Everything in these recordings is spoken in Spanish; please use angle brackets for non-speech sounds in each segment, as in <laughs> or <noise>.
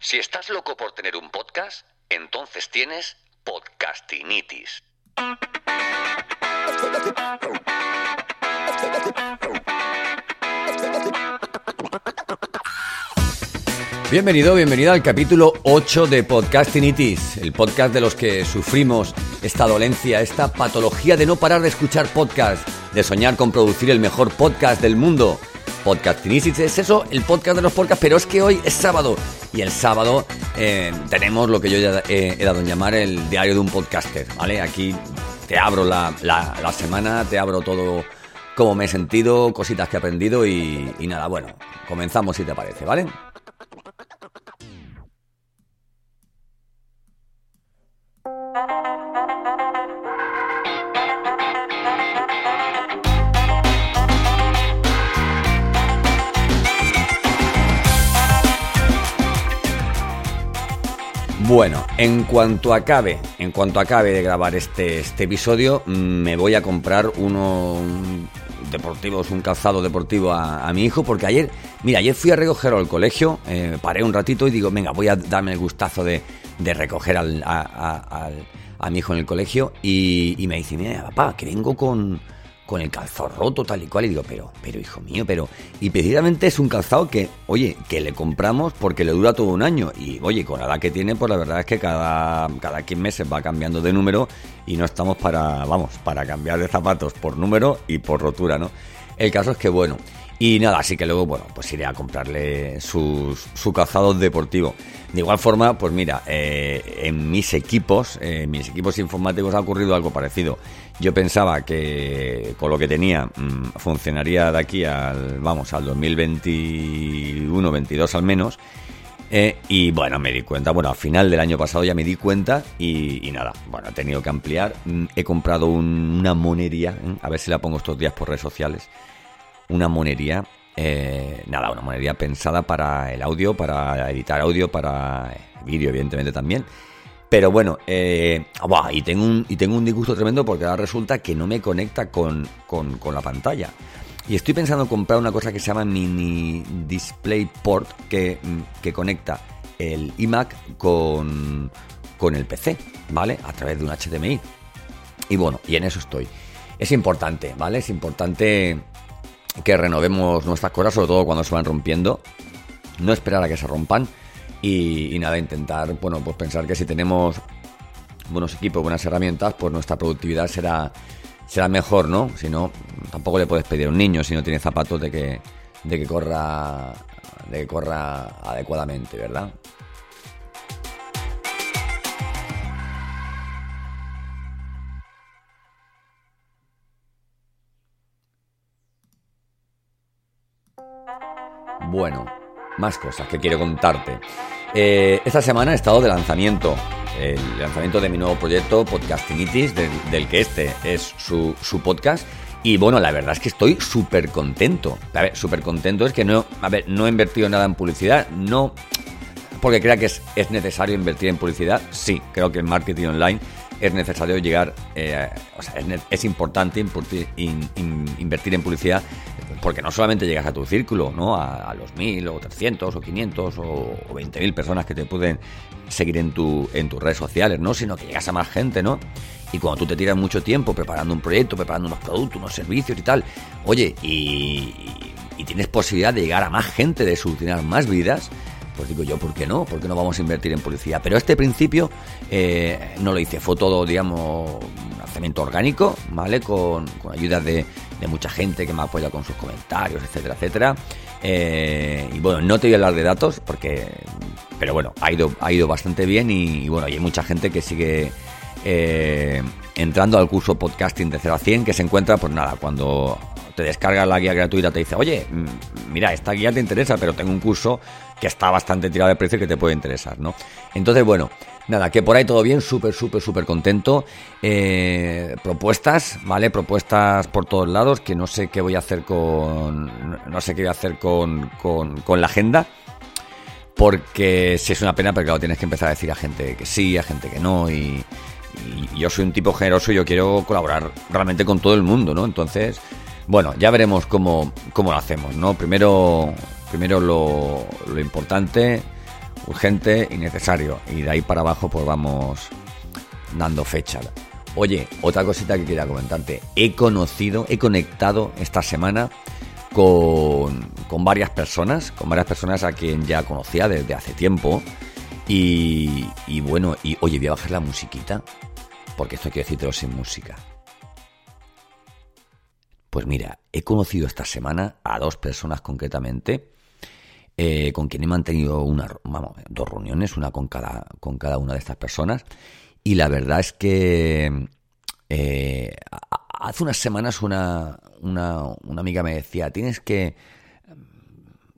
Si estás loco por tener un podcast, entonces tienes podcastinitis. Bienvenido, bienvenida al capítulo 8 de Podcastinitis, el podcast de los que sufrimos esta dolencia, esta patología de no parar de escuchar podcast, de soñar con producir el mejor podcast del mundo. Podcastinitis es eso, el podcast de los podcasts, pero es que hoy es sábado y el sábado eh, tenemos lo que yo ya he, he dado en llamar el diario de un podcaster, ¿vale? Aquí te abro la, la- la semana, te abro todo cómo me he sentido, cositas que he aprendido y, y nada, bueno, comenzamos si te parece, ¿vale? Bueno, en cuanto acabe, en cuanto acabe de grabar este, este episodio, mm, me voy a comprar uno un deportivos, un calzado deportivo a, mi hijo, porque ayer, mira, ayer fui a recogerlo al colegio, eh, paré un ratito y digo, venga, voy a darme el gustazo de, de recoger al- a mi hijo en el colegio y, y me dice, mira, papá, que vengo con, con el calzado roto, tal y cual. Y digo, pero, pero hijo mío, pero. Y precisamente es un calzado que, oye, que le compramos porque le dura todo un año. Y oye, con la edad que tiene, pues la verdad es que cada, cada 15 meses va cambiando de número y no estamos para, vamos, para cambiar de zapatos por número y por rotura, ¿no? El caso es que, bueno. Y nada, así que luego, bueno, pues iré a comprarle sus, su calzado deportivo. De igual forma, pues mira, eh, en mis equipos, eh, en mis equipos informáticos ha ocurrido algo parecido. Yo pensaba que con lo que tenía mm, funcionaría de aquí al, vamos, al 2021-22 al menos. Eh, y bueno, me di cuenta, bueno, al final del año pasado ya me di cuenta y, nada, bueno, he tenido que ampliar. Mm, He comprado un- una monería, ¿eh? a ver si la pongo estos días por redes sociales una monería, eh, nada, una monería pensada para el audio, para editar audio, para vídeo, evidentemente también. Pero bueno, eh, y, tengo un, y tengo un disgusto tremendo porque ahora resulta que no me conecta con, con, la pantalla. Y estoy pensando en comprar una cosa que se llama Mini DisplayPort que, mm, que conecta el iMac con, con el PC, ¿vale? A través de un HDMI. Y bueno, y en eso estoy. Es importante, ¿vale? Es importante que renovemos nuestras cosas, sobre todo cuando se van rompiendo. No esperar a que se rompan. Y, nada, intentar, bueno, pues pensar que si tenemos buenos equipos, buenas herramientas, pues nuestra productividad será, será mejor, ¿no? Si no, tampoco le puedes pedir a un niño si no tiene zapatos de que, de que corra de que corra adecuadamente, ¿verdad? Bueno, más cosas que quiero contarte. Eh, esta semana he estado de lanzamiento, el lanzamiento de mi nuevo proyecto, Podcastinitis, del, del que este es su, su podcast. Y bueno, la verdad es que estoy súper contento. A ver, súper contento es que no, a ver, no he invertido nada en publicidad, no porque crea que es, es necesario invertir en publicidad. Sí, creo que en marketing online es necesario llegar, eh, o sea, es, es importante invertir en publicidad porque no solamente llegas a tu círculo, ¿no? A, los mil o 300 o 500 o, o 20 mil personas que te pueden seguir en, tu, en tus redes sociales, ¿no? Sino que llegas a más gente, ¿no? Y cuando tú te tiras mucho tiempo preparando un proyecto, preparando unos productos, unos servicios y tal, oye, y, y- y tienes posibilidad de llegar a más gente, de solucionar más vidas, pues digo yo, ¿por qué no? ¿Por qué no vamos a invertir en publicidad? Pero este principio eh, no lo hice, fue todo, digamos, un lanzamiento orgánico, ¿vale? Con, con ayuda de, mucha gente que me apoya con sus comentarios, etcétera, etcétera. Eh, y bueno, no te voy a hablar de datos porque, pero bueno, ha ido, ha ido bastante bien y, bueno, y hay mucha gente que sigue eh, entrando al curso podcasting de 0 a 100 que se encuentra, pues nada, cuando te descargas la guía gratuita te dice, oye, mm, mira, esta guía te interesa, pero tengo un curso que está bastante tirado de precio y que te puede interesar, ¿no? Entonces, bueno, nada, que por ahí todo bien, súper, súper, súper contento. Eh, propuestas, ¿vale? Propuestas por todos lados, que no sé qué voy a hacer con. No sé qué voy a hacer con, con, la agenda. Porque si es una pena, porque claro, tienes que empezar a decir a gente que sí, a gente que no, y, y yo soy un tipo generoso y yo quiero colaborar realmente con todo el mundo, ¿no? Entonces, bueno, ya veremos cómo, cómo lo hacemos, ¿no? Primero, primero lo, lo importante, urgente y necesario. Y de ahí para abajo, pues vamos dando fecha. Oye, otra cosita que quería comentarte. He conocido, he conectado esta semana con, con varias personas, con varias personas a quien ya conocía desde hace tiempo. Y, bueno, y oye, voy a bajar la musiquita porque esto que decírtelo sin música. Pues mira, he conocido esta semana a dos personas concretamente, eh, con quien he mantenido una, dos reuniones, una con cada, con cada una de estas personas, y la verdad es que eh, hace unas semanas una, una, una, amiga me decía, tienes que,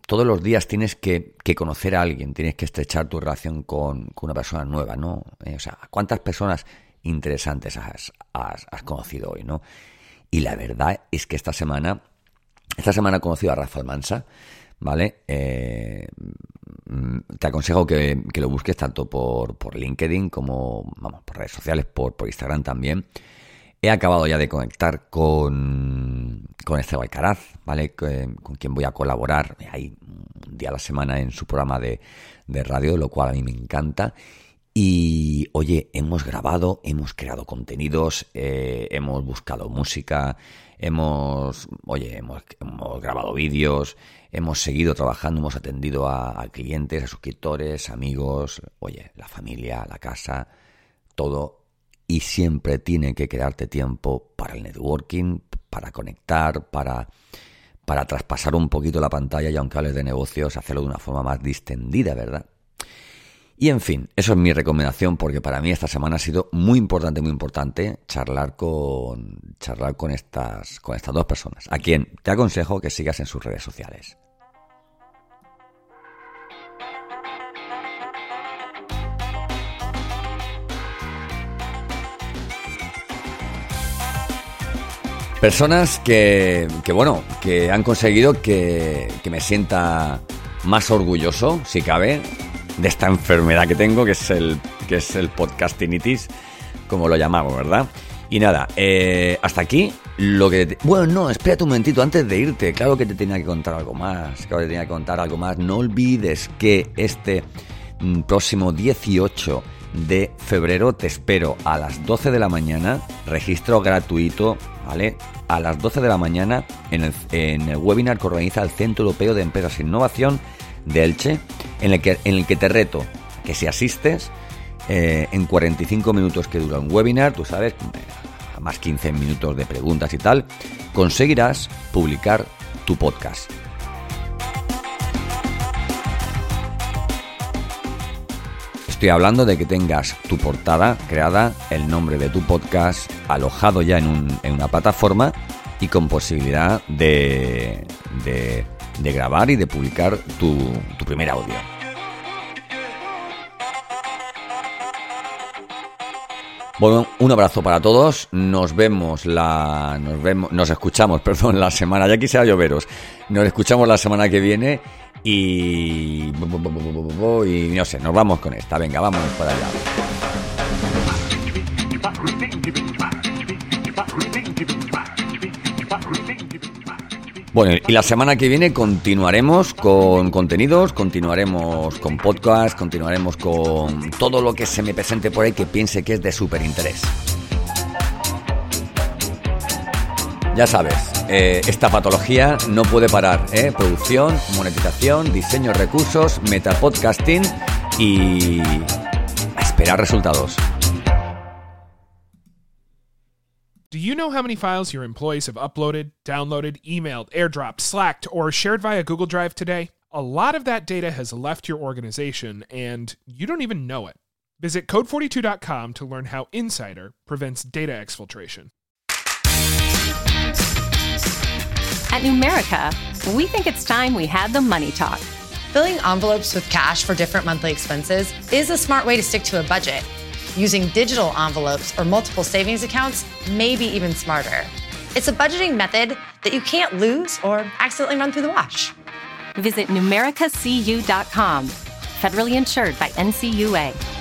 todos los días tienes que, conocer a alguien, tienes que estrechar tu relación con, con una persona nueva, ¿no? Eh, o sea, ¿cuántas personas interesantes has, conocido hoy, ¿no? Y la verdad es que esta semana, esta semana he conocido a Rafael Mansa, ¿vale? Eh, te aconsejo que, lo busques tanto por, por, LinkedIn como, vamos, por redes sociales, por, por Instagram también. He acabado ya de conectar con, con Esteban Alcaraz, ¿vale? Con, quien voy a colaborar un día a la semana en su programa de, de radio, lo cual a mí me encanta. Y oye, hemos grabado, hemos creado contenidos, eh, hemos buscado música, hemos, oye, hemos, grabado vídeos, hemos seguido trabajando, hemos atendido a, clientes, a suscriptores, amigos, oye, la familia, la casa, todo. Y siempre tiene que quedarte tiempo para el networking, para conectar, para, para traspasar un poquito la pantalla y aunque hables de negocios, hacerlo de una forma más distendida, ¿verdad? Y en fin, eso es mi recomendación porque para mí esta semana ha sido muy importante, muy importante charlar con charlar con estas con estas dos personas, a quien te aconsejo que sigas en sus redes sociales. Personas que, que bueno, que han conseguido que, que me sienta más orgulloso, si cabe, de esta enfermedad que tengo, que es el, que es el podcastinitis, como lo llamamos, ¿verdad? Y nada, eh, hasta aquí lo que... Bueno, no, espérate un momentito antes de irte. Claro que te tenía que contar algo más. Claro que te tenía que contar algo más. No olvides que este mm, próximo 18 de febrero te espero a las 12 de la mañana. Registro gratuito, ¿vale? A las 12 de la mañana en el, en el webinar que organiza el Centro Europeo de Empresas e Innovación de Elche, en el que, en el que te reto que si asistes, eh, en 45 minutos que dura un webinar, tú sabes, más 15 minutos de preguntas y tal, conseguirás publicar tu podcast. Estoy hablando de que tengas tu portada creada, el nombre de tu podcast alojado ya en, una plataforma y con posibilidad de grabar y de publicar tu, tu primer audio. Bueno, un abrazo para todos. Nos vemos la. Nos vemos. Nos escuchamos, <laughs> perdón, la semana. Ya quisiera lloveros. Nos escuchamos la semana que viene. Y. Y no sé, nos vamos con esta. Venga, vámonos para allá. Bueno, y la semana que viene continuaremos con contenidos, continuaremos con podcast, continuaremos con todo lo que se me presente por ahí que piense que es de súper interés. Ya sabes, eh, esta patología no puede parar. ¿eh? Producción, monetización, diseño, recursos, metapodcasting y esperar resultados. Know how many files your employees have uploaded, downloaded, emailed, airdropped, slacked, or shared via Google Drive today? A lot of that data has left your organization and you don't even know it. Visit code42.com to learn how Insider prevents data exfiltration. At Numerica, we think it's time we had the money talk. Filling envelopes with cash for different monthly expenses is a smart way to stick to a budget. Using digital envelopes or multiple savings accounts may be even smarter. It's a budgeting method that you can't lose or accidentally run through the wash. Visit numericacu.com. Federally insured by NCUA.